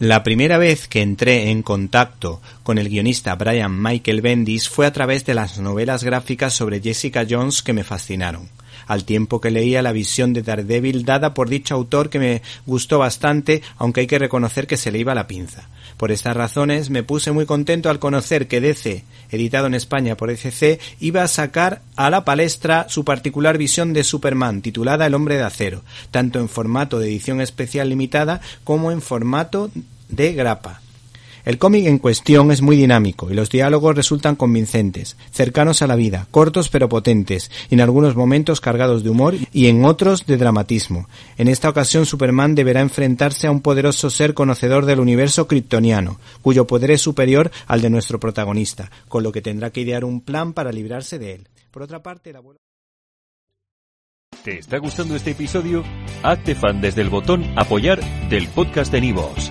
La primera vez que entré en contacto con el guionista Brian Michael Bendis fue a través de las novelas gráficas sobre Jessica Jones que me fascinaron al tiempo que leía la visión de Daredevil dada por dicho autor que me gustó bastante, aunque hay que reconocer que se le iba la pinza. Por estas razones me puse muy contento al conocer que DC, editado en España por ECC, iba a sacar a la palestra su particular visión de Superman, titulada El hombre de acero, tanto en formato de edición especial limitada como en formato de grapa. El cómic en cuestión es muy dinámico y los diálogos resultan convincentes, cercanos a la vida, cortos pero potentes, y en algunos momentos cargados de humor y en otros de dramatismo. En esta ocasión Superman deberá enfrentarse a un poderoso ser conocedor del universo kryptoniano, cuyo poder es superior al de nuestro protagonista, con lo que tendrá que idear un plan para librarse de él. Por otra parte, ¿Te está gustando este episodio? Hazte fan desde el botón apoyar del podcast de Nivos.